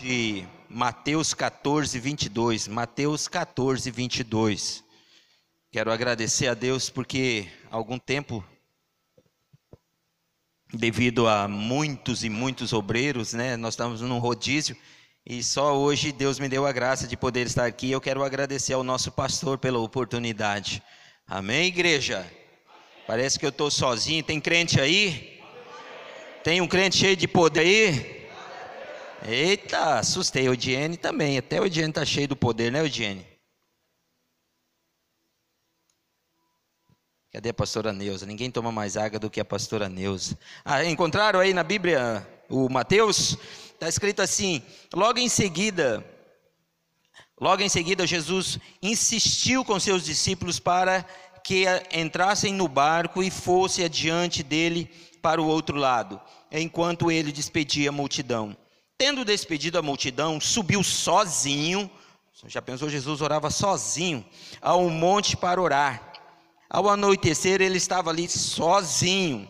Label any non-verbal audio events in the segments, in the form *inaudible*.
de Mateus 14, 22. Mateus 14, 22. Quero agradecer a Deus porque há algum tempo, devido a muitos e muitos obreiros, né, nós estamos num rodízio e só hoje Deus me deu a graça de poder estar aqui. Eu quero agradecer ao nosso pastor pela oportunidade. Amém, igreja? Parece que eu estou sozinho. Tem crente aí? Tem um crente cheio de poder aí? Eita, assustei. O Diene também. Até o Diene está cheio do poder, né, Diene? Cadê a pastora Neuza? Ninguém toma mais água do que a pastora Neuza. Ah, encontraram aí na Bíblia o Mateus? Está escrito assim: logo em seguida, logo em seguida, Jesus insistiu com seus discípulos para que entrassem no barco e fosse adiante dele para o outro lado, enquanto ele despedia a multidão. Tendo despedido a multidão, subiu sozinho. Já pensou, Jesus orava sozinho ao monte para orar. Ao anoitecer, ele estava ali sozinho,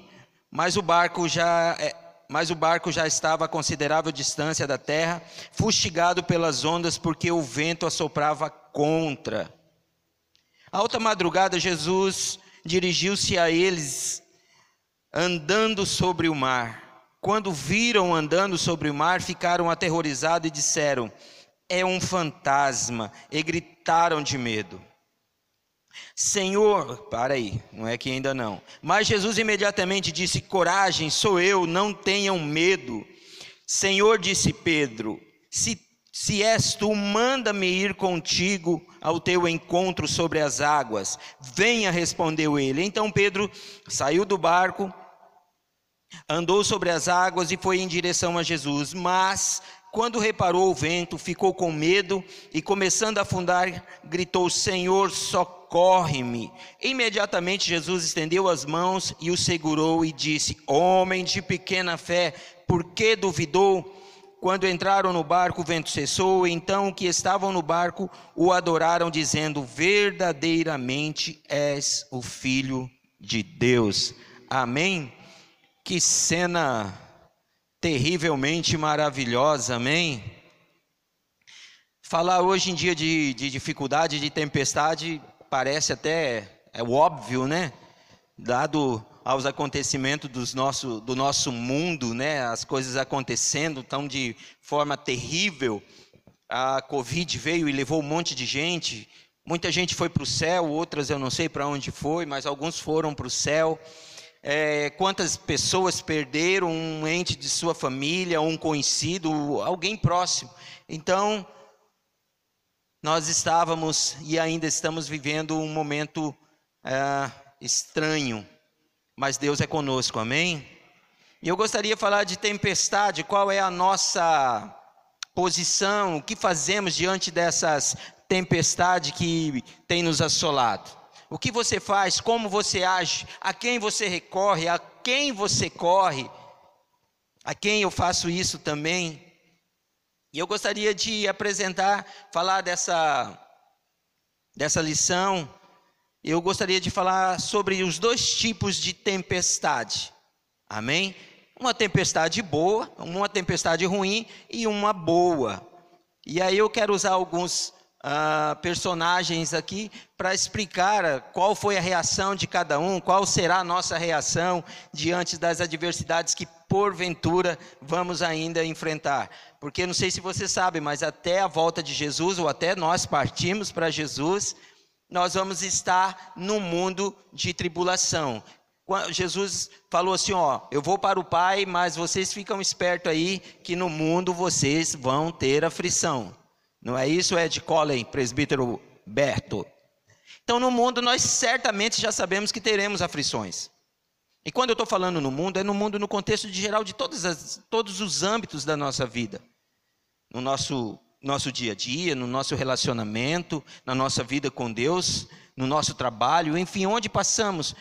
mas o barco já é, mas o barco já estava a considerável distância da terra, fustigado pelas ondas, porque o vento assoprava contra. A alta madrugada, Jesus dirigiu-se a eles, andando sobre o mar. Quando viram andando sobre o mar, ficaram aterrorizados e disseram: É um fantasma, e gritaram de medo. Senhor, para aí, não é que ainda não. Mas Jesus imediatamente disse: Coragem, sou eu, não tenham medo. Senhor, disse Pedro: Se, se és tu, manda-me ir contigo ao teu encontro sobre as águas. Venha, respondeu ele. Então Pedro saiu do barco, andou sobre as águas e foi em direção a Jesus. Mas quando reparou o vento, ficou com medo e, começando a afundar, gritou: Senhor, socorre-me. Imediatamente Jesus estendeu as mãos e o segurou e disse: Homem de pequena fé, por que duvidou? Quando entraram no barco, o vento cessou, então que estavam no barco o adoraram, dizendo: Verdadeiramente és o Filho de Deus. Amém? Que cena terrivelmente maravilhosa, amém? Falar hoje em dia de, de dificuldade, de tempestade, parece até é óbvio, né? Dado aos acontecimentos dos nosso, do nosso mundo, né? As coisas acontecendo tão de forma terrível. A Covid veio e levou um monte de gente. Muita gente foi para o céu, outras eu não sei para onde foi, mas alguns foram para o céu é, quantas pessoas perderam um ente de sua família, um conhecido, alguém próximo. Então, nós estávamos e ainda estamos vivendo um momento é, estranho, mas Deus é conosco, amém? E eu gostaria de falar de tempestade, qual é a nossa posição, o que fazemos diante dessas tempestades que tem nos assolado o que você faz, como você age, a quem você recorre, a quem você corre, a quem eu faço isso também. E eu gostaria de apresentar, falar dessa, dessa lição. Eu gostaria de falar sobre os dois tipos de tempestade. Amém? Uma tempestade boa, uma tempestade ruim e uma boa. E aí eu quero usar alguns uh, personagens aqui para explicar qual foi a reação de cada um, qual será a nossa reação diante das adversidades que porventura vamos ainda enfrentar. Porque não sei se você sabe, mas até a volta de Jesus, ou até nós partimos para Jesus, nós vamos estar no mundo de tribulação. Jesus falou assim: Ó, eu vou para o Pai, mas vocês ficam espertos aí, que no mundo vocês vão ter aflição. Não é isso, Ed Collen, presbítero Berto? Então, no mundo, nós certamente já sabemos que teremos aflições. E quando eu estou falando no mundo, é no mundo no contexto de geral de as, todos os âmbitos da nossa vida. No nosso, nosso dia a dia, no nosso relacionamento, na nossa vida com Deus, no nosso trabalho, enfim, onde passamos,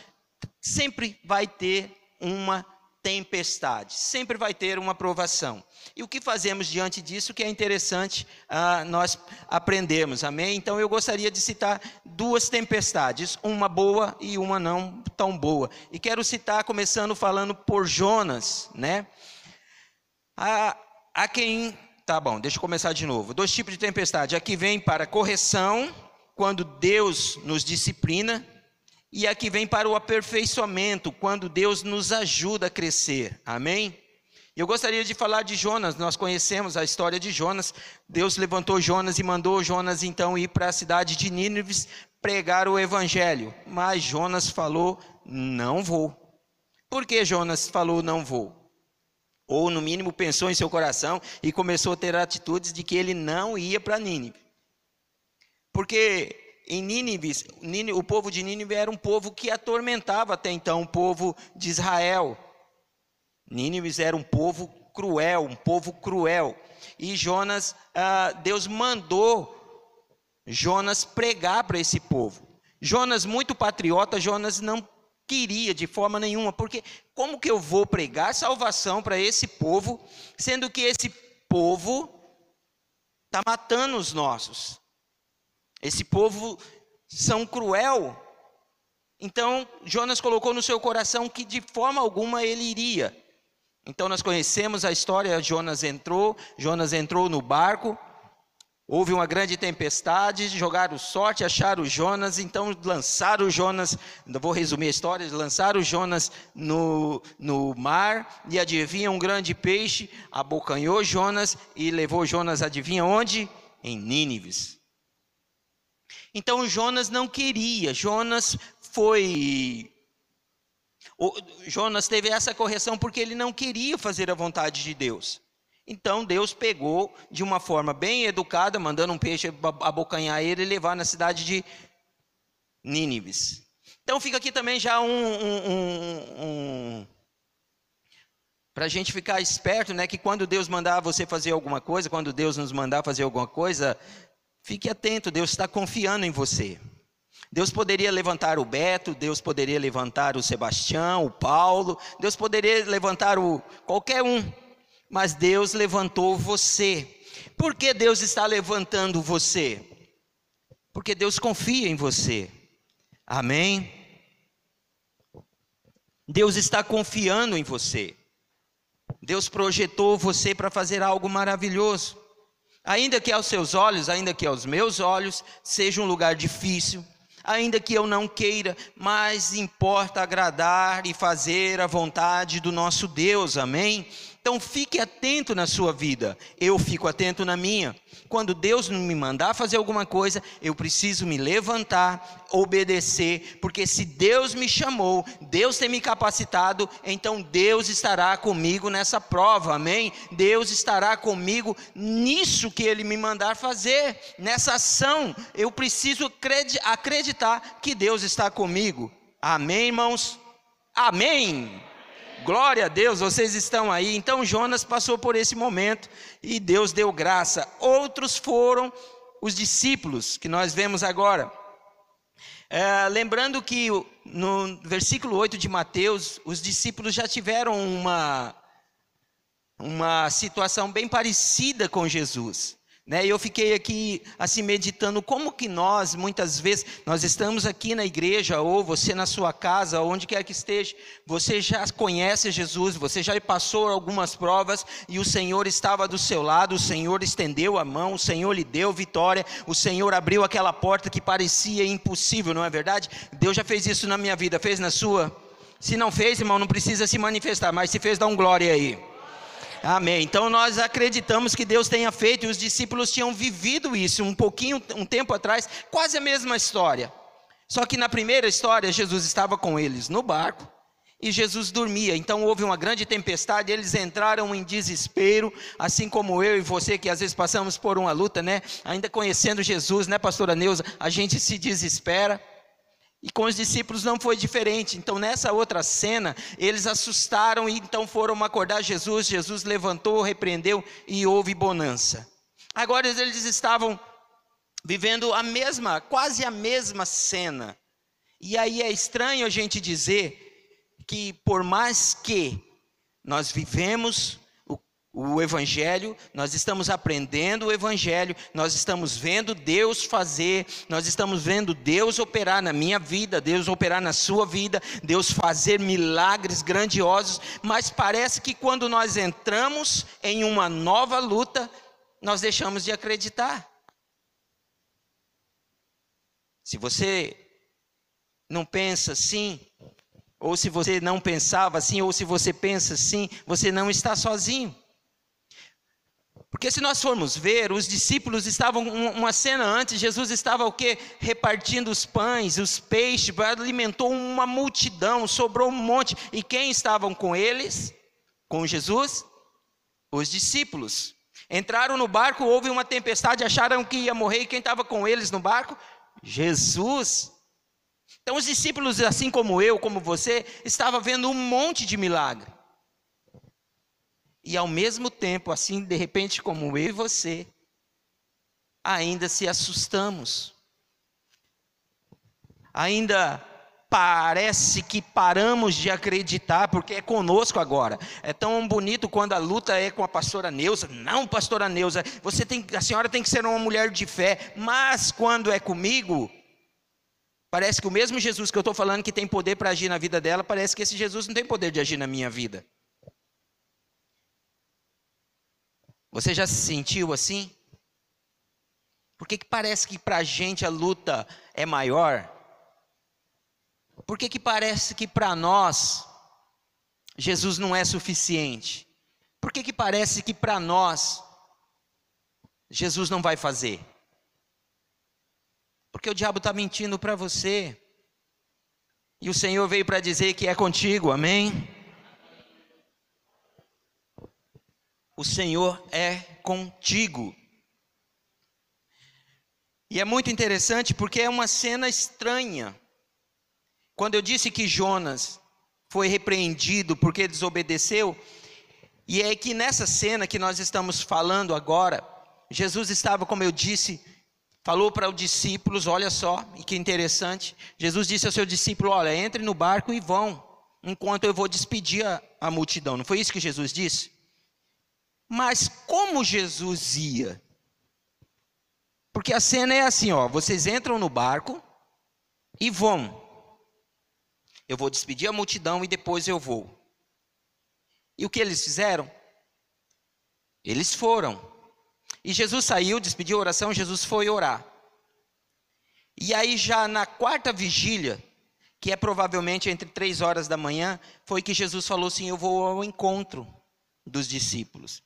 sempre vai ter uma tempestade, sempre vai ter uma provação. E o que fazemos diante disso que é interessante ah, nós aprendermos, amém? Então eu gostaria de citar duas tempestades, uma boa e uma não tão boa. E quero citar, começando falando por Jonas, né? Há, há quem Tá bom, deixa eu começar de novo. Dois tipos de tempestade. Aqui vem para correção, quando Deus nos disciplina, e aqui vem para o aperfeiçoamento, quando Deus nos ajuda a crescer. Amém? Eu gostaria de falar de Jonas. Nós conhecemos a história de Jonas. Deus levantou Jonas e mandou Jonas então ir para a cidade de Nínive pregar o evangelho. Mas Jonas falou: "Não vou". Por que Jonas falou: "Não vou"? ou no mínimo pensou em seu coração e começou a ter atitudes de que ele não ia para Nínive. Porque em Nínive, o povo de Nínive era um povo que atormentava até então o povo de Israel. Nínive era um povo cruel, um povo cruel. E Jonas, ah, Deus mandou Jonas pregar para esse povo. Jonas, muito patriota, Jonas não queria de forma nenhuma, porque como que eu vou pregar salvação para esse povo, sendo que esse povo está matando os nossos? Esse povo são cruel. Então Jonas colocou no seu coração que de forma alguma ele iria. Então nós conhecemos a história, Jonas entrou, Jonas entrou no barco, Houve uma grande tempestade, jogaram sorte, acharam Jonas, então lançaram Jonas, vou resumir a história, lançaram Jonas no, no mar, e adivinha, um grande peixe abocanhou Jonas e levou Jonas, adivinha onde? Em Nínives. Então Jonas não queria, Jonas foi. Jonas teve essa correção porque ele não queria fazer a vontade de Deus. Então Deus pegou de uma forma bem educada, mandando um peixe abocanhar ele e levar na cidade de Nínives. Então fica aqui também já um, um, um, um para a gente ficar esperto, né? Que quando Deus mandar você fazer alguma coisa, quando Deus nos mandar fazer alguma coisa, fique atento. Deus está confiando em você. Deus poderia levantar o Beto, Deus poderia levantar o Sebastião, o Paulo, Deus poderia levantar o qualquer um mas Deus levantou você. Por que Deus está levantando você? Porque Deus confia em você. Amém? Deus está confiando em você. Deus projetou você para fazer algo maravilhoso. Ainda que aos seus olhos, ainda que aos meus olhos, seja um lugar difícil, ainda que eu não queira, mas importa agradar e fazer a vontade do nosso Deus, amém? Então fique atento na sua vida, eu fico atento na minha. Quando Deus me mandar fazer alguma coisa, eu preciso me levantar, obedecer, porque se Deus me chamou, Deus tem me capacitado, então Deus estará comigo nessa prova, amém? Deus estará comigo nisso que Ele me mandar fazer, nessa ação. Eu preciso acreditar que Deus está comigo, amém, irmãos? Amém. Glória a Deus, vocês estão aí. Então Jonas passou por esse momento e Deus deu graça. Outros foram os discípulos que nós vemos agora. É, lembrando que no versículo 8 de Mateus, os discípulos já tiveram uma, uma situação bem parecida com Jesus. Né? E eu fiquei aqui assim meditando como que nós, muitas vezes, nós estamos aqui na igreja, ou você na sua casa, onde quer que esteja, você já conhece Jesus, você já passou algumas provas e o Senhor estava do seu lado, o Senhor estendeu a mão, o Senhor lhe deu vitória, o Senhor abriu aquela porta que parecia impossível, não é verdade? Deus já fez isso na minha vida, fez na sua? Se não fez, irmão, não precisa se manifestar, mas se fez, dá um glória aí. Amém. Então nós acreditamos que Deus tenha feito e os discípulos tinham vivido isso um pouquinho, um tempo atrás, quase a mesma história. Só que na primeira história, Jesus estava com eles no barco e Jesus dormia. Então houve uma grande tempestade, eles entraram em desespero, assim como eu e você que às vezes passamos por uma luta, né? Ainda conhecendo Jesus, né, pastora Neuza, a gente se desespera. E com os discípulos não foi diferente. Então, nessa outra cena, eles assustaram e então foram acordar Jesus. Jesus levantou, repreendeu e houve bonança. Agora eles estavam vivendo a mesma, quase a mesma cena. E aí é estranho a gente dizer que por mais que nós vivemos o Evangelho, nós estamos aprendendo o Evangelho, nós estamos vendo Deus fazer, nós estamos vendo Deus operar na minha vida, Deus operar na sua vida, Deus fazer milagres grandiosos, mas parece que quando nós entramos em uma nova luta, nós deixamos de acreditar. Se você não pensa assim, ou se você não pensava assim, ou se você pensa assim, você não está sozinho. Porque se nós formos ver, os discípulos estavam uma cena antes, Jesus estava o quê? Repartindo os pães, os peixes, alimentou uma multidão, sobrou um monte. E quem estavam com eles? Com Jesus? Os discípulos. Entraram no barco, houve uma tempestade, acharam que ia morrer, e quem estava com eles no barco? Jesus. Então os discípulos, assim como eu, como você, estavam vendo um monte de milagre. E ao mesmo tempo, assim, de repente, como eu e você, ainda se assustamos. Ainda parece que paramos de acreditar, porque é conosco agora. É tão bonito quando a luta é com a pastora Neuza. Não, pastora Neuza, você tem, a senhora tem que ser uma mulher de fé, mas quando é comigo, parece que o mesmo Jesus que eu estou falando que tem poder para agir na vida dela, parece que esse Jesus não tem poder de agir na minha vida. Você já se sentiu assim? Por que, que parece que para a gente a luta é maior? Por que, que parece que para nós Jesus não é suficiente? Por que, que parece que para nós Jesus não vai fazer? Porque o diabo está mentindo para você. E o Senhor veio para dizer que é contigo, amém? O Senhor é contigo. E é muito interessante porque é uma cena estranha. Quando eu disse que Jonas foi repreendido porque desobedeceu, e é que nessa cena que nós estamos falando agora, Jesus estava, como eu disse, falou para os discípulos: olha só, e que interessante. Jesus disse ao seu discípulo: olha, entre no barco e vão, enquanto eu vou despedir a, a multidão. Não foi isso que Jesus disse? Mas como Jesus ia? Porque a cena é assim, ó, vocês entram no barco e vão. Eu vou despedir a multidão e depois eu vou. E o que eles fizeram? Eles foram. E Jesus saiu, despediu a oração, Jesus foi orar. E aí já na quarta vigília, que é provavelmente entre três horas da manhã, foi que Jesus falou assim: Eu vou ao encontro dos discípulos.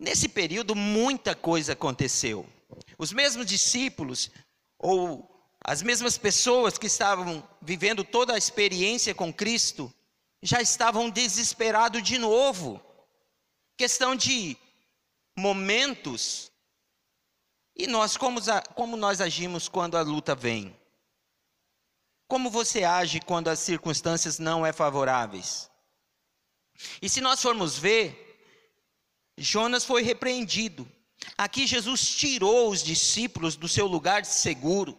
Nesse período, muita coisa aconteceu. Os mesmos discípulos, ou as mesmas pessoas que estavam vivendo toda a experiência com Cristo, já estavam desesperados de novo. Questão de momentos. E nós, como, como nós agimos quando a luta vem? Como você age quando as circunstâncias não é favoráveis? E se nós formos ver, Jonas foi repreendido. Aqui Jesus tirou os discípulos do seu lugar de seguro.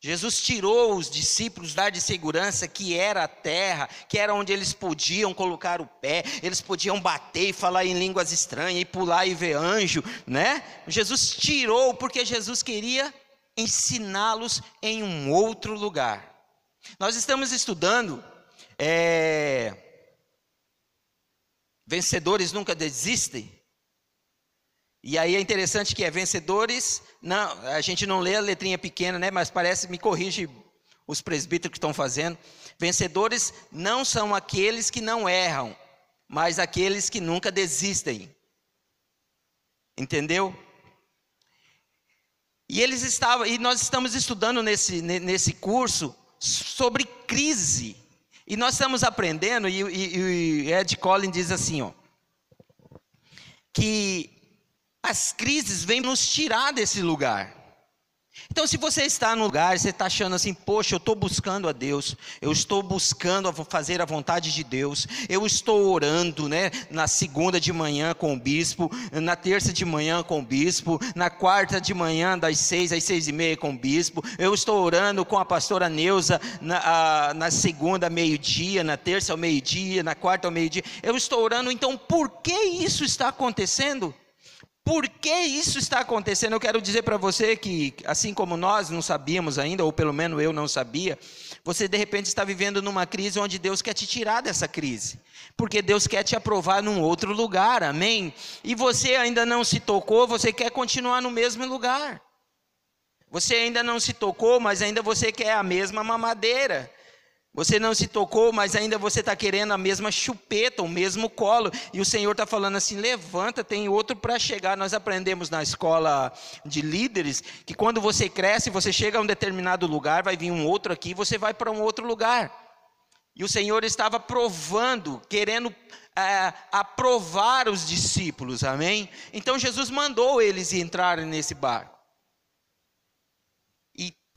Jesus tirou os discípulos da de segurança que era a terra, que era onde eles podiam colocar o pé, eles podiam bater e falar em línguas estranhas e pular e ver anjo, né? Jesus tirou porque Jesus queria ensiná-los em um outro lugar. Nós estamos estudando é, Vencedores nunca desistem. E aí é interessante que é vencedores, não, a gente não lê a letrinha pequena, né, mas parece, me corrige os presbíteros que estão fazendo. Vencedores não são aqueles que não erram, mas aqueles que nunca desistem. Entendeu? E eles estavam, e nós estamos estudando nesse, nesse curso sobre crise. E nós estamos aprendendo, e, e, e Ed Collins diz assim, ó, que as crises vêm nos tirar desse lugar. Então, se você está no lugar, você está achando assim, poxa, eu estou buscando a Deus, eu estou buscando fazer a vontade de Deus, eu estou orando, né? Na segunda de manhã com o bispo, na terça de manhã com o bispo, na quarta de manhã das seis às seis e meia com o bispo, eu estou orando com a pastora Neuza na, a, na segunda meio-dia, na terça ao meio-dia, na quarta ao meio-dia, eu estou orando, então por que isso está acontecendo? Por que isso está acontecendo? Eu quero dizer para você que, assim como nós não sabíamos ainda, ou pelo menos eu não sabia, você de repente está vivendo numa crise onde Deus quer te tirar dessa crise, porque Deus quer te aprovar num outro lugar, amém? E você ainda não se tocou, você quer continuar no mesmo lugar. Você ainda não se tocou, mas ainda você quer a mesma mamadeira. Você não se tocou, mas ainda você está querendo a mesma chupeta, o mesmo colo. E o Senhor está falando assim: levanta, tem outro para chegar. Nós aprendemos na escola de líderes que quando você cresce, você chega a um determinado lugar, vai vir um outro aqui, você vai para um outro lugar. E o Senhor estava provando, querendo é, aprovar os discípulos, amém? Então Jesus mandou eles entrarem nesse barco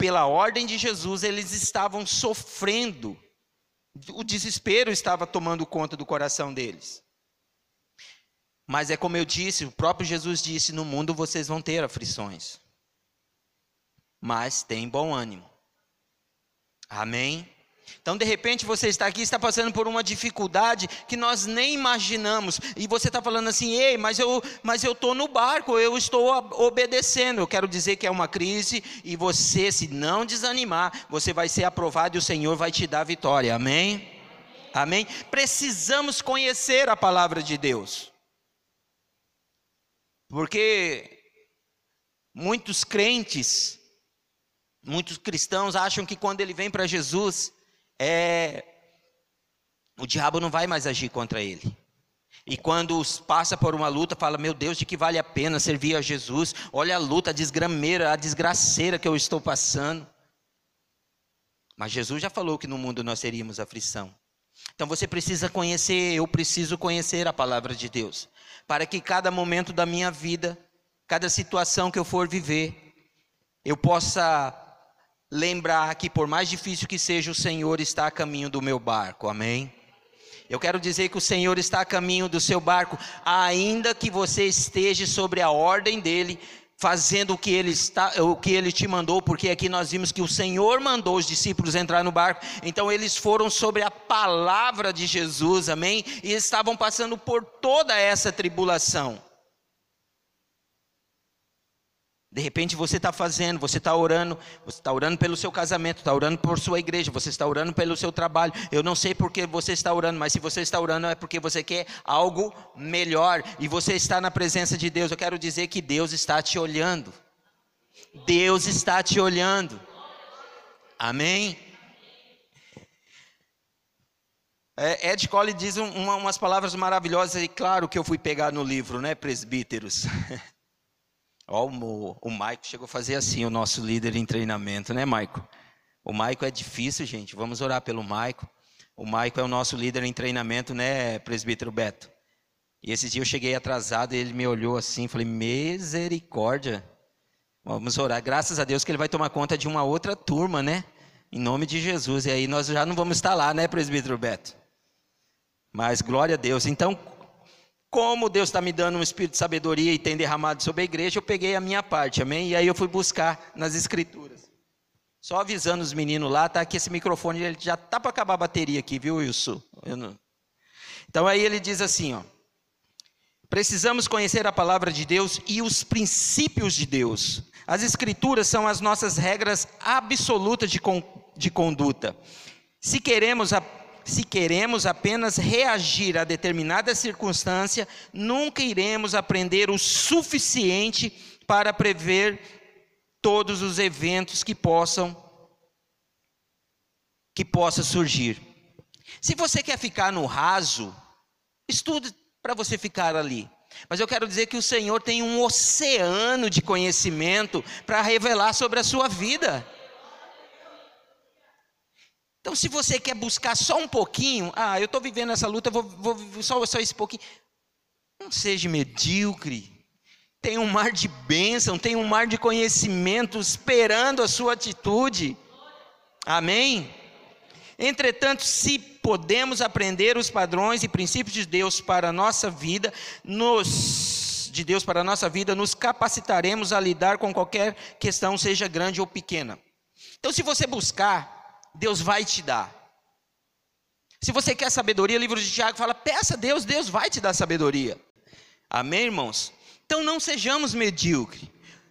pela ordem de Jesus, eles estavam sofrendo. O desespero estava tomando conta do coração deles. Mas é como eu disse, o próprio Jesus disse: no mundo vocês vão ter aflições. Mas tem bom ânimo. Amém? Então, de repente, você está aqui, está passando por uma dificuldade que nós nem imaginamos, e você está falando assim: ei, mas eu mas eu estou no barco, eu estou obedecendo. Eu quero dizer que é uma crise, e você, se não desanimar, você vai ser aprovado e o Senhor vai te dar vitória. Amém? Amém? Precisamos conhecer a palavra de Deus, porque muitos crentes, muitos cristãos acham que quando ele vem para Jesus, é, o diabo não vai mais agir contra ele. E quando passa por uma luta, fala: Meu Deus, de que vale a pena servir a Jesus? Olha a luta, a desgrameira, a desgraceira que eu estou passando. Mas Jesus já falou que no mundo nós teríamos aflição. Então você precisa conhecer, eu preciso conhecer a palavra de Deus, para que cada momento da minha vida, cada situação que eu for viver, eu possa lembrar que, por mais difícil que seja, o Senhor está a caminho do meu barco, amém? Eu quero dizer que o Senhor está a caminho do seu barco, ainda que você esteja sobre a ordem dele, fazendo o que ele está, o que ele te mandou, porque aqui nós vimos que o Senhor mandou os discípulos entrar no barco. Então eles foram sobre a palavra de Jesus, amém? E estavam passando por toda essa tribulação. De repente você está fazendo, você está orando, você está orando pelo seu casamento, está orando por sua igreja, você está orando pelo seu trabalho. Eu não sei porque você está orando, mas se você está orando é porque você quer algo melhor e você está na presença de Deus. Eu quero dizer que Deus está te olhando. Deus está te olhando. Amém? É, Ed Cole diz uma, umas palavras maravilhosas e claro que eu fui pegar no livro, né, presbíteros. *laughs* Ó, o, o Maico chegou a fazer assim, o nosso líder em treinamento, né, Maico? O Maico é difícil, gente. Vamos orar pelo Maico. O Maico é o nosso líder em treinamento, né, presbítero Beto? E esse dia eu cheguei atrasado e ele me olhou assim, falei, misericórdia. Vamos orar. Graças a Deus que ele vai tomar conta de uma outra turma, né? Em nome de Jesus. E aí nós já não vamos estar lá, né, presbítero Beto? Mas glória a Deus. Então, como Deus está me dando um espírito de sabedoria e tem derramado sobre a igreja, eu peguei a minha parte, amém? E aí eu fui buscar nas escrituras. Só avisando os meninos lá, tá que esse microfone ele já tá para acabar a bateria aqui, viu, Wilson? Não... Então aí ele diz assim, ó: Precisamos conhecer a palavra de Deus e os princípios de Deus. As escrituras são as nossas regras absolutas de, con de conduta. Se queremos a se queremos apenas reagir a determinada circunstância, nunca iremos aprender o suficiente para prever todos os eventos que possam que possa surgir. Se você quer ficar no raso, estude para você ficar ali. Mas eu quero dizer que o Senhor tem um oceano de conhecimento para revelar sobre a sua vida. Então, se você quer buscar só um pouquinho, ah, eu estou vivendo essa luta, vou, vou só, só esse pouquinho. Não seja medíocre. Tem um mar de bênção, tem um mar de conhecimento esperando a sua atitude. Amém? Entretanto, se podemos aprender os padrões e princípios de Deus para a nossa vida, nos, de Deus para a nossa vida, nos capacitaremos a lidar com qualquer questão, seja grande ou pequena. Então, se você buscar Deus vai te dar. Se você quer sabedoria, o livro de Tiago fala: peça a Deus, Deus vai te dar sabedoria. Amém, irmãos? Então não sejamos medíocres.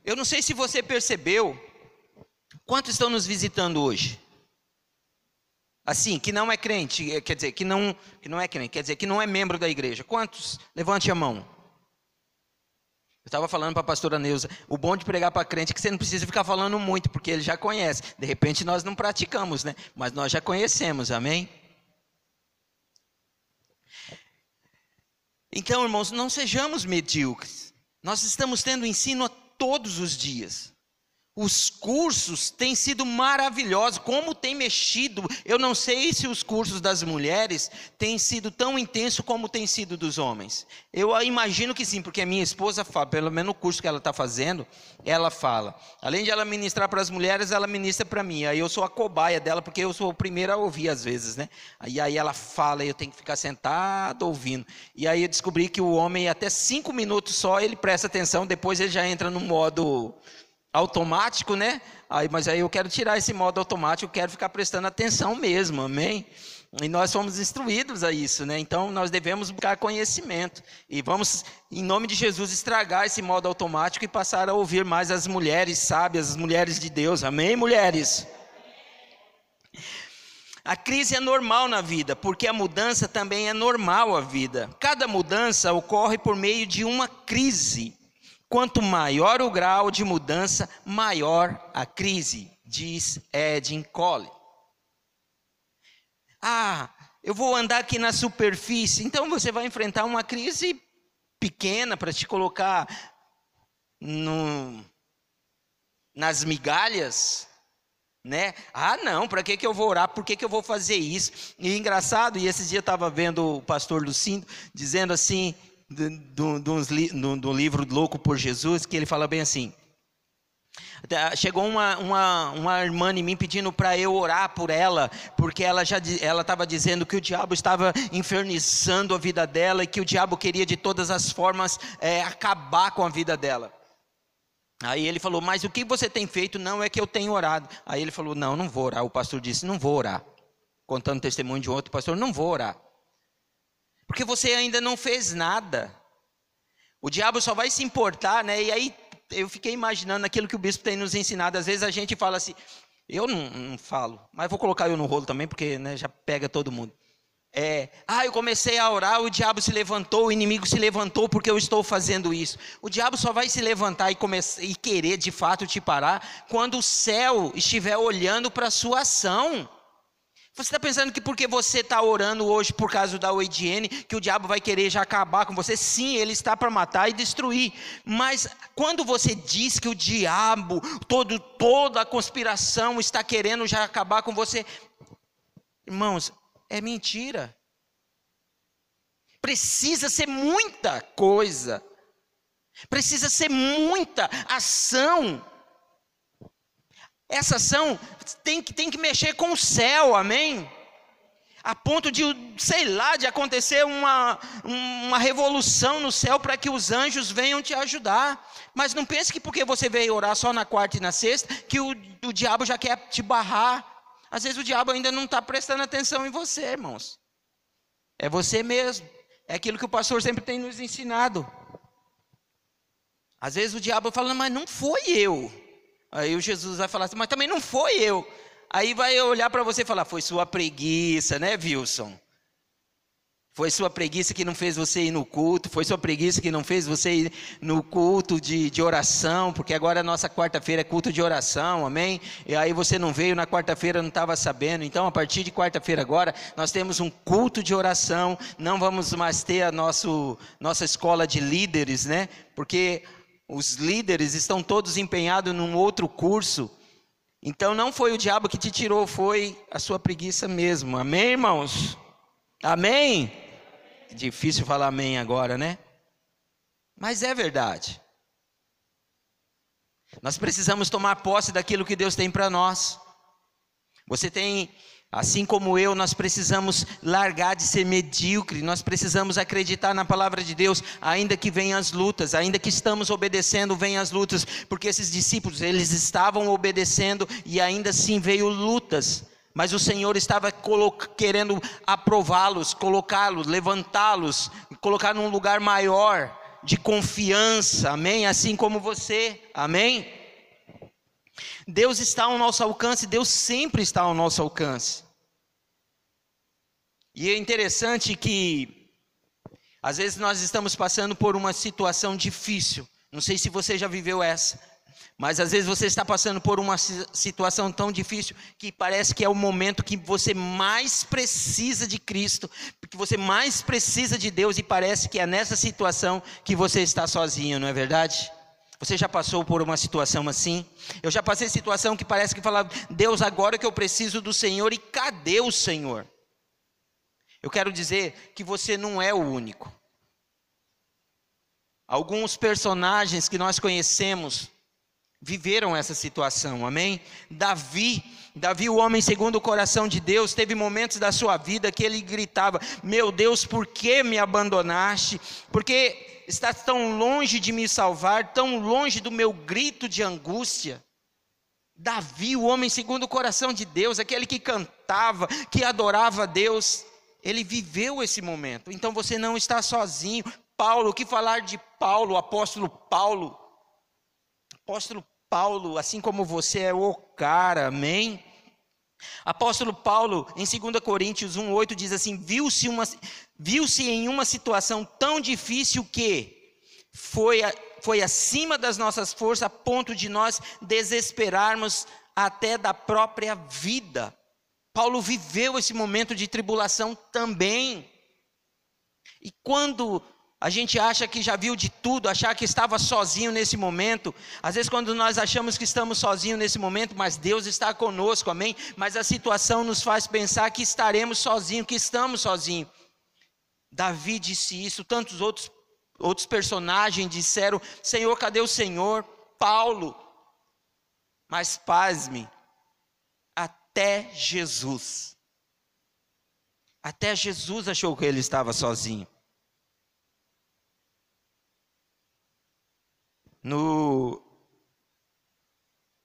Eu não sei se você percebeu, quantos estão nos visitando hoje? Assim, que não é crente, quer dizer, que não, que não é crente, quer dizer, que não é membro da igreja. Quantos? Levante a mão. Eu estava falando para a pastora Neuza, o bom de pregar para crente é que você não precisa ficar falando muito, porque ele já conhece. De repente nós não praticamos, né? Mas nós já conhecemos, amém? Então, irmãos, não sejamos medíocres. Nós estamos tendo ensino a todos os dias. Os cursos têm sido maravilhosos, como tem mexido. Eu não sei se os cursos das mulheres têm sido tão intensos como tem sido dos homens. Eu imagino que sim, porque a minha esposa fala, pelo menos o curso que ela está fazendo, ela fala. Além de ela ministrar para as mulheres, ela ministra para mim. Aí eu sou a cobaia dela, porque eu sou o primeiro a ouvir às vezes, né? E aí ela fala e eu tenho que ficar sentado ouvindo. E aí eu descobri que o homem, até cinco minutos só, ele presta atenção, depois ele já entra no modo automático, né? Aí, mas aí eu quero tirar esse modo automático, quero ficar prestando atenção mesmo, amém? E nós somos instruídos a isso, né? Então nós devemos buscar conhecimento. E vamos, em nome de Jesus, estragar esse modo automático e passar a ouvir mais as mulheres sábias, as mulheres de Deus. Amém, mulheres? A crise é normal na vida, porque a mudança também é normal a vida. Cada mudança ocorre por meio de uma crise. Quanto maior o grau de mudança, maior a crise, diz Edin Cole. Ah, eu vou andar aqui na superfície, então você vai enfrentar uma crise pequena para te colocar no, nas migalhas, né? Ah, não, para que, que eu vou orar? Por que, que eu vou fazer isso? E engraçado, e esse dia eu estava vendo o pastor Lucindo dizendo assim: do, do, do, livro Louco por Jesus, que ele fala bem assim. Chegou uma, uma, uma irmã em mim pedindo para eu orar por ela, porque ela já ela estava dizendo que o diabo estava infernizando a vida dela e que o diabo queria de todas as formas é, acabar com a vida dela. Aí ele falou: Mas o que você tem feito? Não é que eu tenho orado. Aí ele falou: Não, não vou orar. O pastor disse: Não vou orar. Contando testemunho de outro pastor: Não vou orar. Porque você ainda não fez nada. O diabo só vai se importar, né? E aí eu fiquei imaginando aquilo que o bispo tem nos ensinado. Às vezes a gente fala assim, eu não, não falo, mas vou colocar eu no rolo também, porque né, já pega todo mundo. É, ah, eu comecei a orar, o diabo se levantou, o inimigo se levantou porque eu estou fazendo isso. O diabo só vai se levantar e, e querer de fato te parar quando o céu estiver olhando para a sua ação. Você está pensando que porque você está orando hoje por causa da OIDN, que o diabo vai querer já acabar com você? Sim, ele está para matar e destruir. Mas quando você diz que o diabo, todo, toda a conspiração está querendo já acabar com você, irmãos, é mentira. Precisa ser muita coisa. Precisa ser muita ação essa ação tem que, tem que mexer com o céu, amém? A ponto de, sei lá, de acontecer uma, uma revolução no céu para que os anjos venham te ajudar. Mas não pense que porque você veio orar só na quarta e na sexta, que o, o diabo já quer te barrar. Às vezes o diabo ainda não está prestando atenção em você, irmãos. É você mesmo. É aquilo que o pastor sempre tem nos ensinado. Às vezes o diabo fala, mas não foi eu. Aí o Jesus vai falar assim, mas também não foi eu. Aí vai olhar para você e falar, foi sua preguiça, né, Wilson? Foi sua preguiça que não fez você ir no culto, foi sua preguiça que não fez você ir no culto de, de oração, porque agora a nossa quarta-feira é culto de oração, amém? E aí você não veio na quarta-feira, não estava sabendo, então a partir de quarta-feira agora, nós temos um culto de oração, não vamos mais ter a nosso, nossa escola de líderes, né? Porque os líderes estão todos empenhados num outro curso. Então não foi o diabo que te tirou, foi a sua preguiça mesmo. Amém, irmãos? Amém? É difícil falar amém agora, né? Mas é verdade. Nós precisamos tomar posse daquilo que Deus tem para nós. Você tem Assim como eu, nós precisamos largar de ser medíocre, nós precisamos acreditar na palavra de Deus, ainda que venham as lutas, ainda que estamos obedecendo, venham as lutas, porque esses discípulos, eles estavam obedecendo e ainda assim veio lutas, mas o Senhor estava querendo aprová-los, colocá-los, levantá-los, colocar num lugar maior, de confiança, amém? Assim como você, amém? Deus está ao nosso alcance, Deus sempre está ao nosso alcance. E é interessante que, às vezes, nós estamos passando por uma situação difícil, não sei se você já viveu essa, mas às vezes você está passando por uma situação tão difícil que parece que é o momento que você mais precisa de Cristo, que você mais precisa de Deus e parece que é nessa situação que você está sozinho, não é verdade? Você já passou por uma situação assim? Eu já passei situação que parece que falava, Deus, agora que eu preciso do Senhor, e cadê o Senhor? Eu quero dizer que você não é o único. Alguns personagens que nós conhecemos viveram essa situação, amém? Davi, Davi, o homem segundo o coração de Deus, teve momentos da sua vida que ele gritava: Meu Deus, por que me abandonaste? Porque estás tão longe de me salvar, tão longe do meu grito de angústia. Davi, o homem segundo o coração de Deus, aquele que cantava, que adorava a Deus, ele viveu esse momento. Então você não está sozinho. Paulo, o que falar de Paulo, apóstolo Paulo? Apóstolo Paulo, assim como você é o cara, amém? Apóstolo Paulo, em 2 Coríntios 1,8 diz assim: viu-se viu em uma situação tão difícil que foi, foi acima das nossas forças, a ponto de nós desesperarmos até da própria vida. Paulo viveu esse momento de tribulação também. E quando a gente acha que já viu de tudo, achar que estava sozinho nesse momento. Às vezes, quando nós achamos que estamos sozinhos nesse momento, mas Deus está conosco, amém? Mas a situação nos faz pensar que estaremos sozinhos, que estamos sozinhos. Davi disse isso, tantos outros, outros personagens disseram: Senhor, cadê o Senhor? Paulo. Mas pasme, até Jesus. Até Jesus achou que ele estava sozinho. No,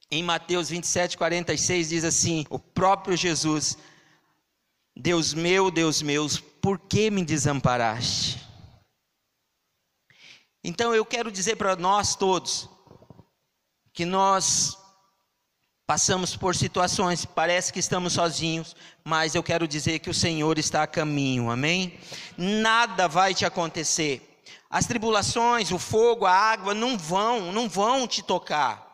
em Mateus 27, 46 diz assim: o próprio Jesus, Deus meu, Deus meu, por que me desamparaste? Então eu quero dizer para nós todos que nós passamos por situações, parece que estamos sozinhos, mas eu quero dizer que o Senhor está a caminho, amém? Nada vai te acontecer as tribulações, o fogo, a água não vão, não vão te tocar.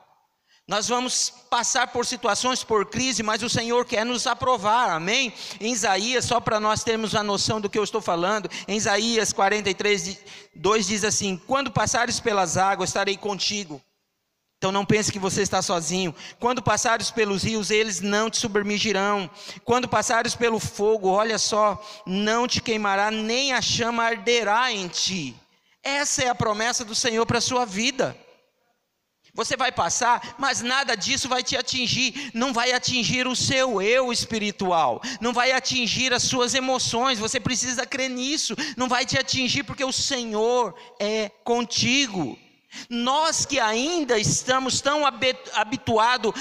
Nós vamos passar por situações, por crise, mas o Senhor quer nos aprovar, amém? Em Isaías, só para nós termos a noção do que eu estou falando, em Isaías 43, 2 diz assim: Quando passares pelas águas, estarei contigo. Então não pense que você está sozinho. Quando passares pelos rios, eles não te submergirão. Quando passares pelo fogo, olha só, não te queimará, nem a chama arderá em ti. Essa é a promessa do Senhor para a sua vida. Você vai passar, mas nada disso vai te atingir, não vai atingir o seu eu espiritual, não vai atingir as suas emoções, você precisa crer nisso, não vai te atingir porque o Senhor é contigo. Nós que ainda estamos tão habituados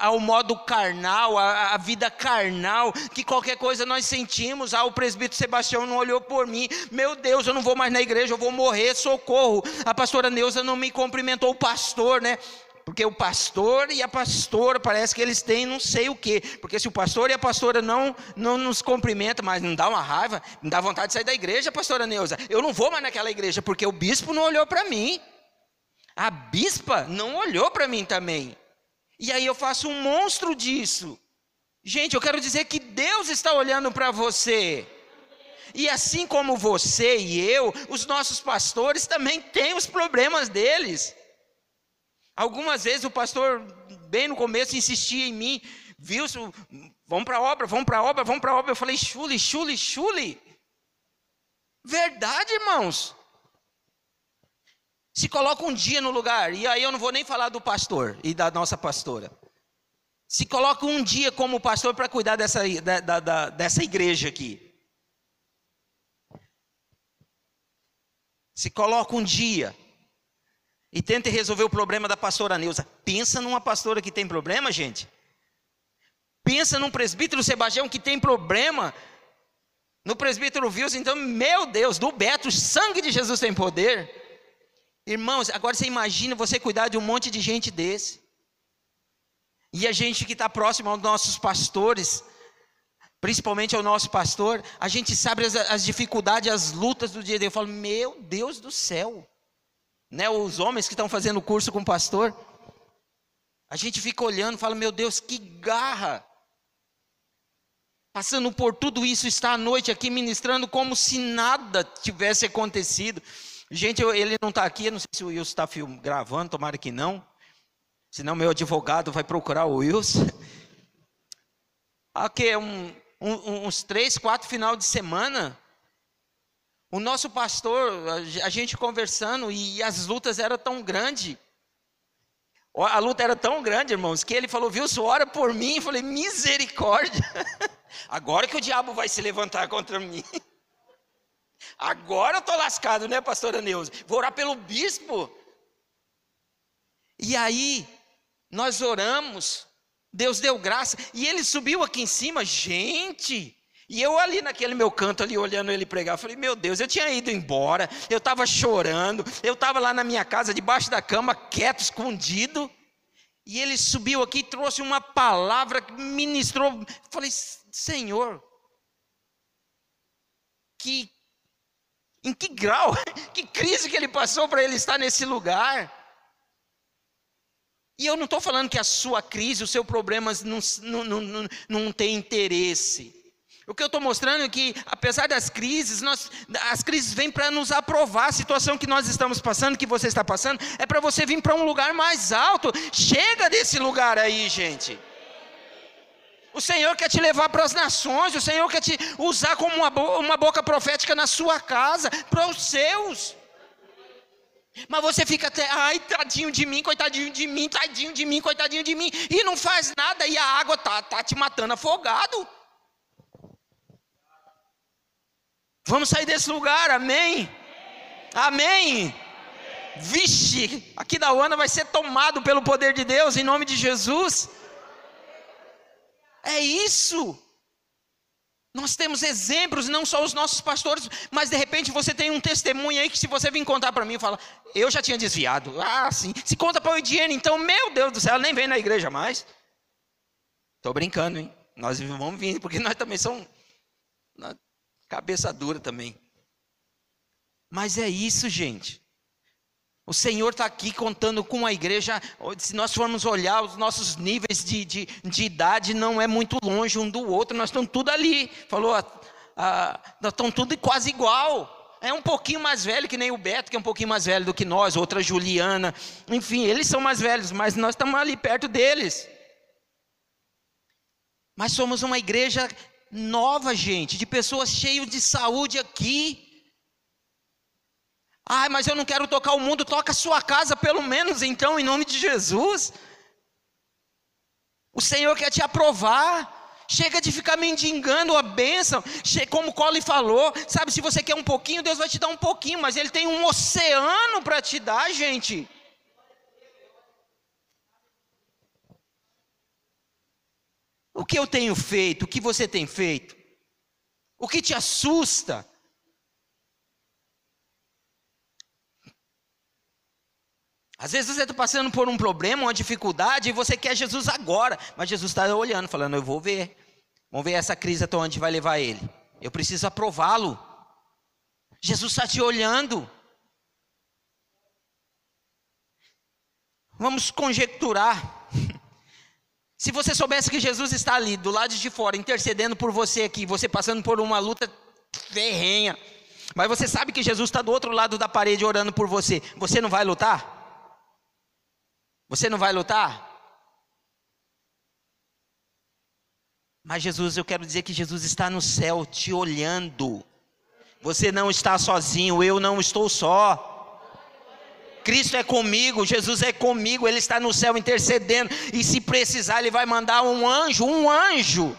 ao modo carnal, à, vida carnal, que qualquer coisa nós sentimos. Ah, o presbítero Sebastião não olhou por mim. Meu Deus, eu não vou mais na igreja, eu vou morrer, socorro. A pastora Neuza não me cumprimentou, o pastor, né? Porque o pastor e a pastora parece que eles têm não sei o quê. Porque se o pastor e a pastora não, não nos cumprimentam, mas não dá uma raiva, me dá vontade de sair da igreja, pastora Neuza. Eu não vou mais naquela igreja porque o bispo não olhou para mim. A bispa não olhou para mim também. E aí eu faço um monstro disso. Gente, eu quero dizer que Deus está olhando para você. E assim como você e eu, os nossos pastores também têm os problemas deles. Algumas vezes o pastor, bem no começo, insistia em mim, viu, vamos para a obra, vamos para a obra, vamos para a obra. Eu falei, chule, chule, chule. Verdade, irmãos. Se coloca um dia no lugar, e aí eu não vou nem falar do pastor e da nossa pastora. Se coloca um dia como pastor para cuidar dessa, da, da, dessa igreja aqui. Se coloca um dia e tente resolver o problema da pastora Neuza. Pensa numa pastora que tem problema, gente. Pensa num presbítero Sebastião que tem problema. No presbítero Wilson, então, meu Deus, do Beto, o sangue de Jesus tem poder. Irmãos, agora você imagina você cuidar de um monte de gente desse. E a gente que está próximo aos nossos pastores, principalmente ao nosso pastor, a gente sabe as, as dificuldades, as lutas do dia a dia. Eu falo, meu Deus do céu. Né, os homens que estão fazendo curso com o pastor, a gente fica olhando e fala, meu Deus, que garra. Passando por tudo isso, está à noite aqui ministrando como se nada tivesse acontecido. Gente, ele não está aqui, não sei se o Wilson está gravando, tomara que não. Senão meu advogado vai procurar o Wilson. *laughs* Aqui, um, um, uns três, quatro final de semana, o nosso pastor, a gente conversando, e as lutas eram tão grandes. A luta era tão grande, irmãos, que ele falou, viu, ora por mim. Eu falei, misericórdia. *laughs* Agora que o diabo vai se levantar contra mim. *laughs* Agora eu estou lascado, né, pastora Neuza? Vou orar pelo bispo. E aí, nós oramos, Deus deu graça, e ele subiu aqui em cima, gente. E eu ali naquele meu canto ali olhando ele pregar, falei: "Meu Deus, eu tinha ido embora, eu estava chorando, eu estava lá na minha casa debaixo da cama, quieto, escondido". E ele subiu aqui e trouxe uma palavra que ministrou. Falei: "Senhor, que em que grau, *laughs* que crise que ele passou para ele estar nesse lugar?" E eu não estou falando que a sua crise, o seu problema não, não, não, não tem interesse. O que eu estou mostrando é que, apesar das crises, nós, as crises vêm para nos aprovar. A situação que nós estamos passando, que você está passando, é para você vir para um lugar mais alto. Chega desse lugar aí, gente. O Senhor quer te levar para as nações, o Senhor quer te usar como uma, uma boca profética na sua casa, para os seus. Mas você fica até, ai, tadinho de mim, coitadinho de mim, tadinho de mim, coitadinho de mim, e não faz nada, e a água tá, tá te matando afogado. Vamos sair desse lugar, amém? Amém? Vixe, aqui da Uana vai ser tomado pelo poder de Deus, em nome de Jesus. É isso. Nós temos exemplos, não só os nossos pastores, mas de repente você tem um testemunho aí que se você vir contar para mim, fala, eu já tinha desviado. Ah, sim. Se conta para o Ediene, então, meu Deus do céu, nem vem na igreja mais. Estou brincando, hein? Nós vamos vir, porque nós também somos Cabeça dura também. Mas é isso, gente. O Senhor está aqui contando com a igreja. Se nós formos olhar, os nossos níveis de, de, de idade não é muito longe um do outro, nós estamos tudo ali. Falou, ah, nós estamos tudo quase igual. É um pouquinho mais velho que nem o Beto, que é um pouquinho mais velho do que nós, outra Juliana. Enfim, eles são mais velhos, mas nós estamos ali perto deles. Mas somos uma igreja nova, gente, de pessoas cheias de saúde aqui. Ai, mas eu não quero tocar o mundo, toca a sua casa pelo menos então, em nome de Jesus. O Senhor quer te aprovar. Chega de ficar mendigando a bênção, como o Cole falou, sabe? Se você quer um pouquinho, Deus vai te dar um pouquinho, mas Ele tem um oceano para te dar, gente. O que eu tenho feito? O que você tem feito? O que te assusta? Às vezes você está passando por um problema, uma dificuldade, e você quer Jesus agora, mas Jesus está olhando, falando: Eu vou ver, vamos ver essa crise até onde vai levar ele. Eu preciso aprová-lo. Jesus está te olhando. Vamos conjecturar. Se você soubesse que Jesus está ali, do lado de fora, intercedendo por você aqui, você passando por uma luta ferrenha, mas você sabe que Jesus está do outro lado da parede orando por você, você não vai lutar? Você não vai lutar? Mas Jesus, eu quero dizer que Jesus está no céu te olhando. Você não está sozinho, eu não estou só. Cristo é comigo, Jesus é comigo, Ele está no céu intercedendo, e se precisar, Ele vai mandar um anjo, um anjo,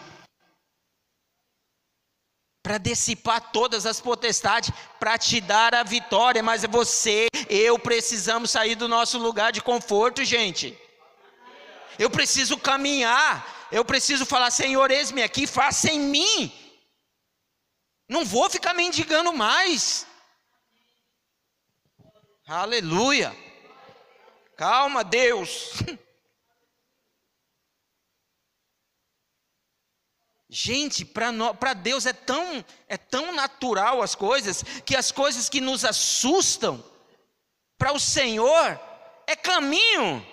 para dissipar todas as potestades, para te dar a vitória, mas você, eu precisamos sair do nosso lugar de conforto, gente. Eu preciso caminhar, eu preciso falar, Senhor, eis-me aqui, faça em mim Não vou ficar mendigando mais. Aleluia. Calma, Deus. Gente, para Deus é tão, é tão natural as coisas, que as coisas que nos assustam, para o Senhor, é caminho.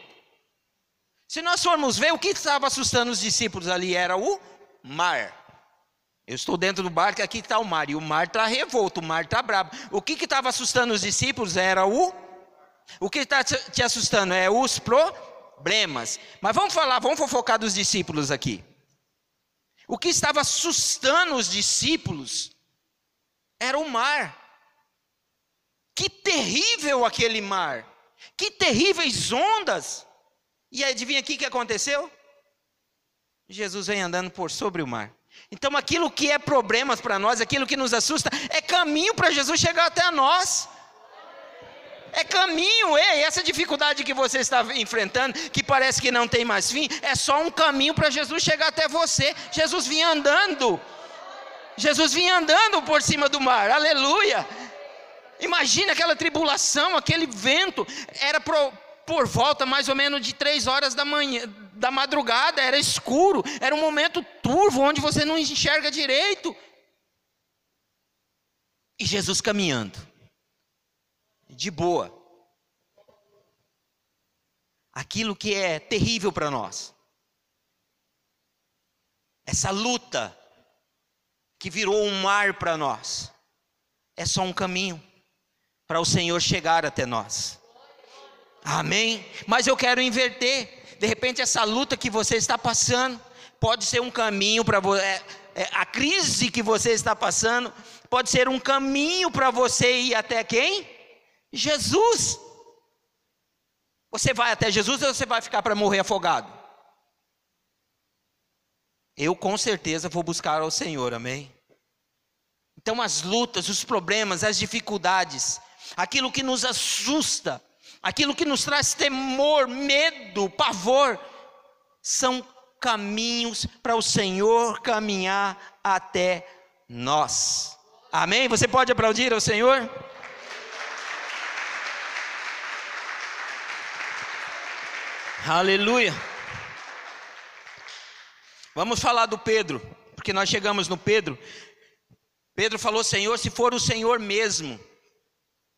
Se nós formos ver, o que estava assustando os discípulos ali era o mar. Eu estou dentro do barco, aqui está o mar, e o mar está revolto, o mar está bravo. O que estava assustando os discípulos era o. O que está te assustando é os problemas. Mas vamos falar, vamos focar dos discípulos aqui. O que estava assustando os discípulos era o mar. Que terrível aquele mar! Que terríveis ondas! E adivinha aqui o que aconteceu? Jesus vem andando por sobre o mar. Então aquilo que é problemas para nós, aquilo que nos assusta, é caminho para Jesus chegar até nós. É caminho, ei, essa dificuldade que você está enfrentando, que parece que não tem mais fim, é só um caminho para Jesus chegar até você. Jesus vinha andando. Jesus vinha andando por cima do mar. Aleluia. Imagina aquela tribulação, aquele vento, era por, por volta mais ou menos de três horas da manhã, da madrugada, era escuro, era um momento turvo, onde você não enxerga direito. E Jesus caminhando, de boa. Aquilo que é terrível para nós, essa luta que virou um mar para nós, é só um caminho para o Senhor chegar até nós. Amém? Mas eu quero inverter. De repente, essa luta que você está passando pode ser um caminho para você. É, é, a crise que você está passando pode ser um caminho para você ir até quem? Jesus. Você vai até Jesus ou você vai ficar para morrer afogado? Eu com certeza vou buscar ao Senhor, amém? Então, as lutas, os problemas, as dificuldades, aquilo que nos assusta, aquilo que nos traz temor, medo, pavor, são caminhos para o Senhor caminhar até nós. Amém? Você pode aplaudir ao Senhor? Aleluia. Vamos falar do Pedro, porque nós chegamos no Pedro. Pedro falou: Senhor, se for o Senhor mesmo,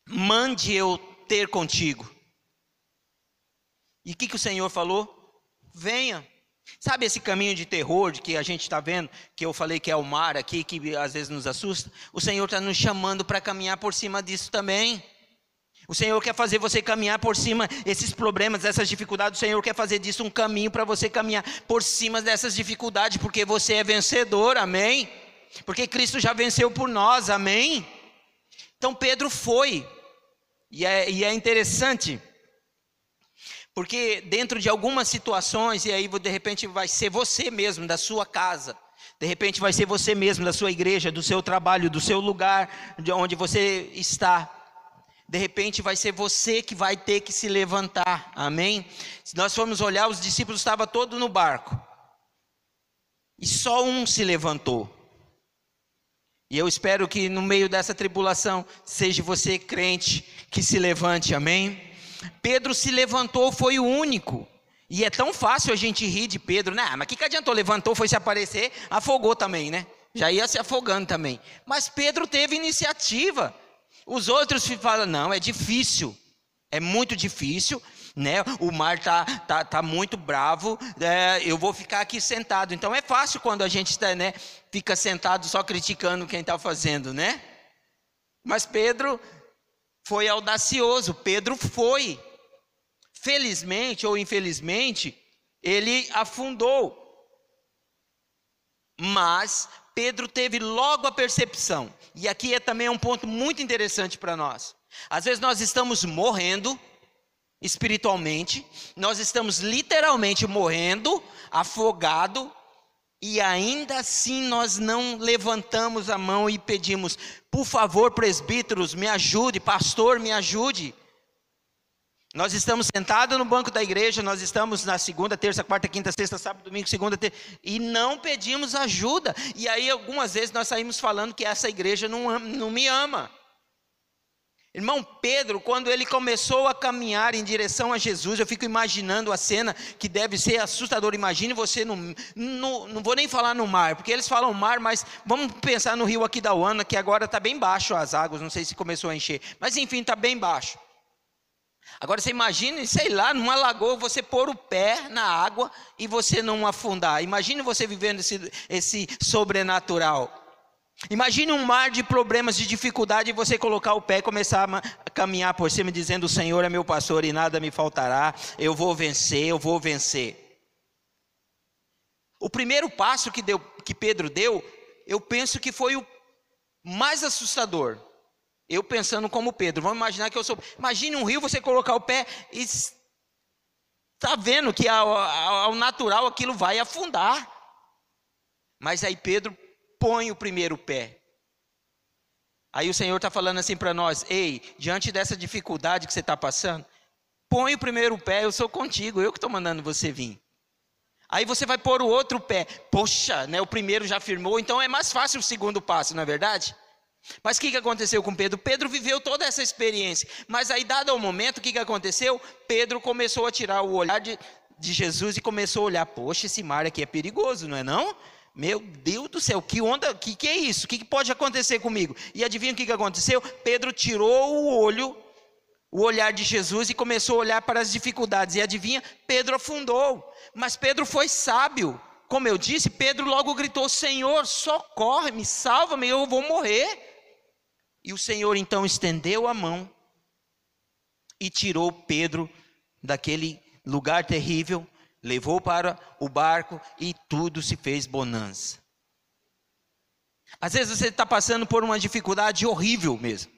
mande eu ter contigo. E o que, que o Senhor falou? Venha. Sabe esse caminho de terror de que a gente está vendo, que eu falei que é o mar aqui, que às vezes nos assusta? O Senhor está nos chamando para caminhar por cima disso também. O Senhor quer fazer você caminhar por cima esses problemas, essas dificuldades. O Senhor quer fazer disso um caminho para você caminhar por cima dessas dificuldades, porque você é vencedor, amém? Porque Cristo já venceu por nós, amém? Então Pedro foi, e é, e é interessante porque dentro de algumas situações, e aí de repente vai ser você mesmo, da sua casa, de repente vai ser você mesmo, da sua igreja, do seu trabalho, do seu lugar, de onde você está. De repente vai ser você que vai ter que se levantar, amém? Se nós formos olhar, os discípulos estavam todos no barco, e só um se levantou. E eu espero que no meio dessa tribulação, seja você crente que se levante, amém? Pedro se levantou, foi o único. E é tão fácil a gente rir de Pedro, né? Ah, mas que, que adiantou? Levantou, foi se aparecer, afogou também, né? Já ia se afogando também. Mas Pedro teve iniciativa. Os outros falam: não, é difícil, é muito difícil, né? O mar tá, tá, tá muito bravo, é, eu vou ficar aqui sentado. Então é fácil quando a gente tá, né, fica sentado só criticando quem está fazendo, né? Mas Pedro foi audacioso, Pedro foi. Felizmente ou infelizmente, ele afundou. Mas Pedro teve logo a percepção, e aqui é também um ponto muito interessante para nós. Às vezes nós estamos morrendo espiritualmente, nós estamos literalmente morrendo, afogado, e ainda assim nós não levantamos a mão e pedimos, por favor, presbíteros, me ajude, pastor, me ajude. Nós estamos sentados no banco da igreja, nós estamos na segunda, terça, quarta, quinta, sexta, sábado, domingo, segunda, terça, e não pedimos ajuda. E aí algumas vezes nós saímos falando que essa igreja não, não me ama. Irmão Pedro, quando ele começou a caminhar em direção a Jesus, eu fico imaginando a cena que deve ser assustadora. Imagine você no, no, não vou nem falar no mar, porque eles falam mar, mas vamos pensar no rio aqui da Uana, que agora está bem baixo as águas, não sei se começou a encher, mas enfim, está bem baixo. Agora você imagine, sei lá, numa lagoa, você pôr o pé na água e você não afundar. Imagine você vivendo esse, esse sobrenatural. Imagine um mar de problemas, de dificuldade, e você colocar o pé e começar a caminhar por cima, dizendo: O Senhor é meu pastor e nada me faltará, eu vou vencer, eu vou vencer. O primeiro passo que, deu, que Pedro deu, eu penso que foi o mais assustador. Eu pensando como Pedro, vamos imaginar que eu sou. Imagine um rio, você colocar o pé e está vendo que ao, ao natural aquilo vai afundar. Mas aí Pedro põe o primeiro pé. Aí o Senhor está falando assim para nós: ei, diante dessa dificuldade que você está passando, põe o primeiro pé, eu sou contigo, eu que estou mandando você vir. Aí você vai pôr o outro pé. Poxa, né, o primeiro já firmou, então é mais fácil o segundo passo, não é verdade? Mas o que, que aconteceu com Pedro? Pedro viveu toda essa experiência. Mas aí, dado o momento, o que, que aconteceu? Pedro começou a tirar o olhar de, de Jesus e começou a olhar: Poxa, esse mar aqui é perigoso, não é não? Meu Deus do céu, que onda, que que é isso? O que, que pode acontecer comigo? E adivinha o que, que aconteceu? Pedro tirou o olho, o olhar de Jesus e começou a olhar para as dificuldades. E adivinha? Pedro afundou. Mas Pedro foi sábio. Como eu disse, Pedro logo gritou: Senhor, socorre-me, salva-me, eu vou morrer. E o Senhor então estendeu a mão e tirou Pedro daquele lugar terrível levou para o barco e tudo se fez bonança. Às vezes você está passando por uma dificuldade horrível mesmo.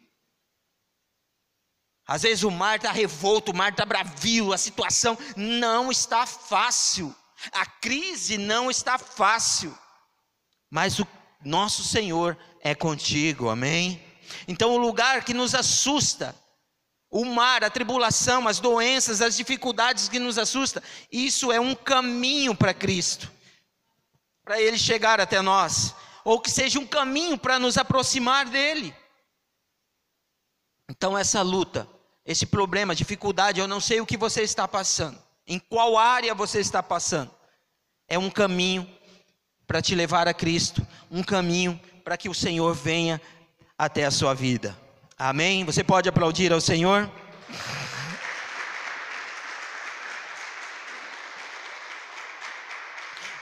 Às vezes o mar está revolto, o mar está bravio, a situação não está fácil, a crise não está fácil, mas o nosso Senhor é contigo, amém? Então o lugar que nos assusta, o mar, a tribulação, as doenças, as dificuldades que nos assustam, isso é um caminho para Cristo, para Ele chegar até nós, ou que seja um caminho para nos aproximar dEle. Então, essa luta, esse problema, dificuldade, eu não sei o que você está passando, em qual área você está passando, é um caminho para te levar a Cristo, um caminho para que o Senhor venha até a sua vida. Amém? Você pode aplaudir ao Senhor?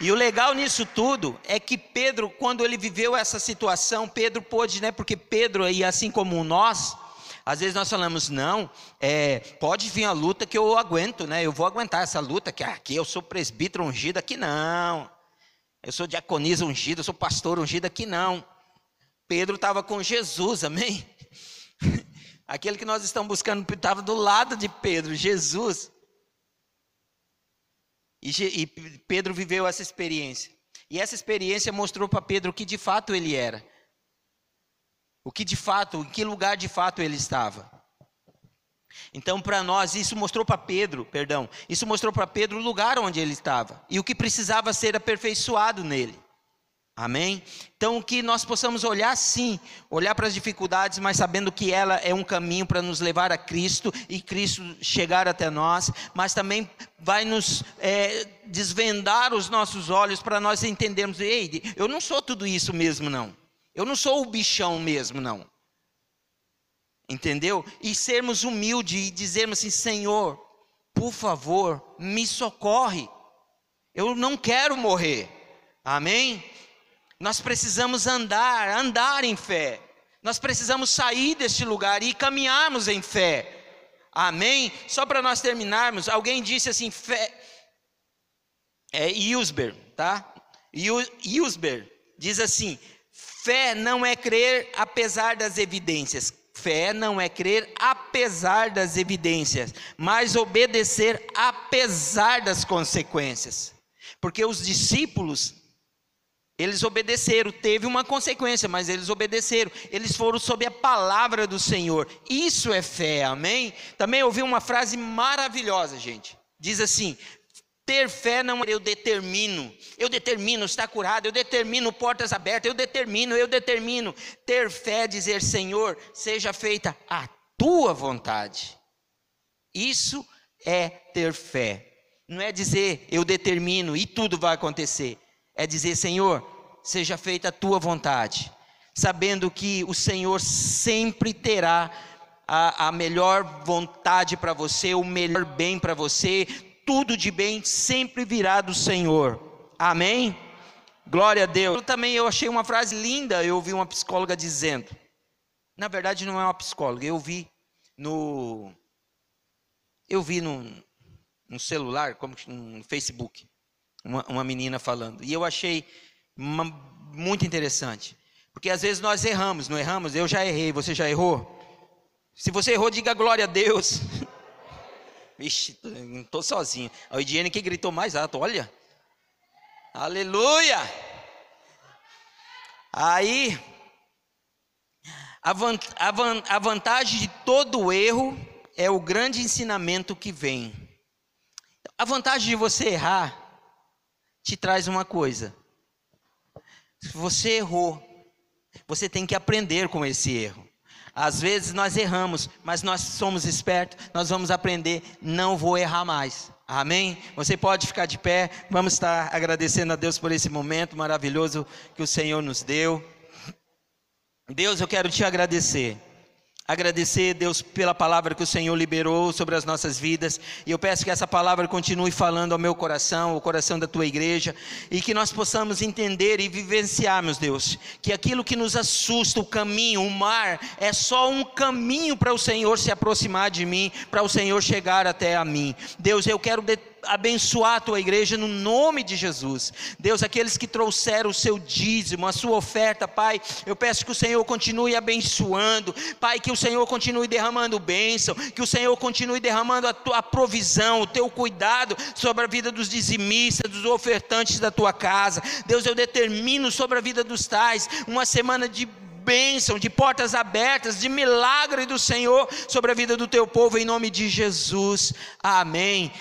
E o legal nisso tudo é que Pedro, quando ele viveu essa situação, Pedro pôde, né? Porque Pedro, e assim como nós, às vezes nós falamos, não, é, pode vir a luta que eu aguento, né? Eu vou aguentar essa luta, que aqui eu sou presbítero ungido, aqui não. Eu sou diaconisa ungido, eu sou pastor ungido, aqui não. Pedro estava com Jesus, amém? *laughs* Aquele que nós estamos buscando estava do lado de Pedro, Jesus. E, e Pedro viveu essa experiência. E essa experiência mostrou para Pedro o que de fato ele era. O que de fato, em que lugar de fato ele estava. Então, para nós, isso mostrou para Pedro, perdão, isso mostrou para Pedro o lugar onde ele estava e o que precisava ser aperfeiçoado nele. Amém? Então, que nós possamos olhar sim, olhar para as dificuldades, mas sabendo que ela é um caminho para nos levar a Cristo e Cristo chegar até nós, mas também vai nos é, desvendar os nossos olhos para nós entendermos: ei, eu não sou tudo isso mesmo, não. Eu não sou o bichão mesmo, não. Entendeu? E sermos humildes e dizermos assim: Senhor, por favor, me socorre. Eu não quero morrer. Amém? Nós precisamos andar, andar em fé. Nós precisamos sair deste lugar e caminharmos em fé. Amém? Só para nós terminarmos, alguém disse assim, fé. É Yusber, tá? Yusber diz assim: fé não é crer apesar das evidências. Fé não é crer apesar das evidências, mas obedecer apesar das consequências. Porque os discípulos Eles obedeceram, teve uma consequência, mas eles obedeceram. Eles foram sob a palavra do Senhor. Isso é fé, amém? Também ouvi uma frase maravilhosa, gente. Diz assim: ter fé não é eu determino, eu determino estar curado, eu determino portas abertas, eu determino, eu determino. Ter fé dizer, Senhor, seja feita a tua vontade. Isso é ter fé. Não é dizer eu determino e tudo vai acontecer é dizer: Senhor, seja feita a tua vontade, sabendo que o Senhor sempre terá a, a melhor vontade para você, o melhor bem para você, tudo de bem sempre virá do Senhor. Amém? Glória a Deus. Eu também eu achei uma frase linda, eu ouvi uma psicóloga dizendo. Na verdade não é uma psicóloga, eu vi no eu vi no, no celular, como no Facebook uma, uma menina falando. E eu achei uma, muito interessante. Porque às vezes nós erramos, não erramos? Eu já errei, você já errou? Se você errou, diga glória a Deus. *laughs* Vixe, não estou sozinho. A Ediane que gritou mais alto, olha. Aleluia! Aí, a, van, a, van, a vantagem de todo erro é o grande ensinamento que vem. A vantagem de você errar te traz uma coisa. Se você errou, você tem que aprender com esse erro. Às vezes nós erramos, mas nós somos espertos, nós vamos aprender, não vou errar mais. Amém? Você pode ficar de pé, vamos estar agradecendo a Deus por esse momento maravilhoso que o Senhor nos deu. Deus, eu quero te agradecer. Agradecer, Deus, pela palavra que o Senhor liberou sobre as nossas vidas. E eu peço que essa palavra continue falando ao meu coração, ao coração da tua igreja. E que nós possamos entender e vivenciar, meus Deus, que aquilo que nos assusta, o caminho, o mar, é só um caminho para o Senhor se aproximar de mim, para o Senhor chegar até a mim. Deus, eu quero abençoar a tua igreja no nome de Jesus. Deus, aqueles que trouxeram o seu dízimo, a sua oferta, Pai, eu peço que o Senhor continue abençoando, Pai, que o Senhor continue derramando bênção, que o Senhor continue derramando a tua provisão, o teu cuidado sobre a vida dos dizimistas, dos ofertantes da tua casa. Deus, eu determino sobre a vida dos tais uma semana de bênção, de portas abertas, de milagre do Senhor sobre a vida do teu povo, em nome de Jesus. Amém.